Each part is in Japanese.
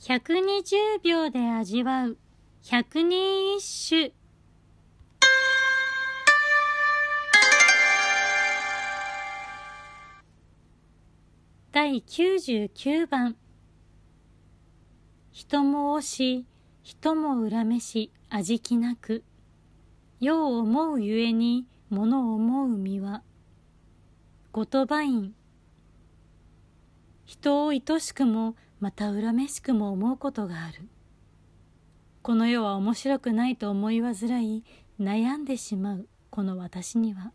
120秒で味わう。百人一首。第99番。人も惜し人も恨めし味気なく。世を思うゆえに物を思う身は。言葉院人を愛しくもまた恨めしくも思うことがある。この世は面白くないと思い煩い悩んでしまうこの私には。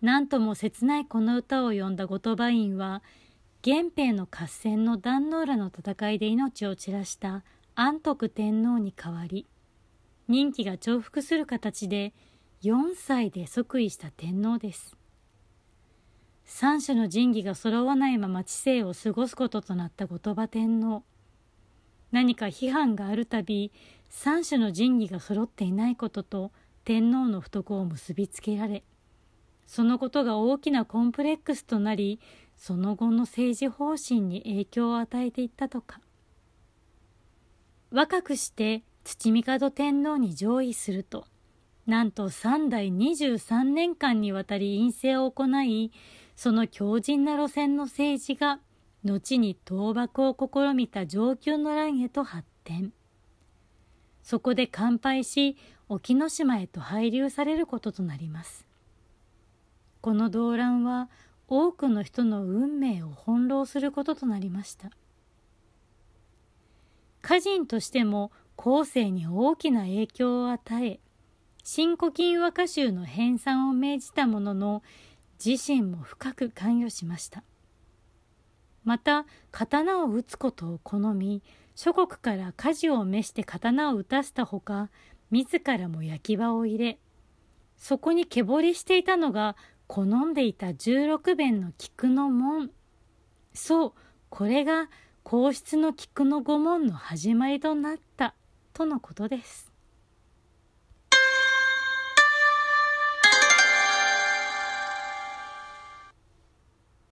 何とも切ないこの歌を詠んだ後鳥羽院は源平の合戦の壇ノ浦の戦いで命を散らした安徳天皇に代わり任期が重複する形で4歳で即位した天皇です。三種の神器が揃わないまま知性を過ごすこととなった後鳥羽天皇。何か批判があるたび三種の神器が揃っていないことと天皇の不徳を結びつけられそのことが大きなコンプレックスとなりその後の政治方針に影響を与えていったとか。若くして土帝天皇に上位するとなんと三代23年間にわたり院政を行いその強靭な路線の政治が後に倒幕を試みた上級の乱へと発展。そこで乾杯し沖ノ島へと配流されることとなります。この動乱は多くの人の運命を翻弄することとなりました。歌人としても後世に大きな影響を与え新古今和歌集の編纂を命じたものの自身も深く関与しました。また刀を打つことを好み諸国から火事を召して刀を打たせたほか自らも焼き場を入れそこに毛彫りしていたのが好んでいた十六弁の菊の門。そうこれが皇室の菊の御門の始まりとなったとのことです。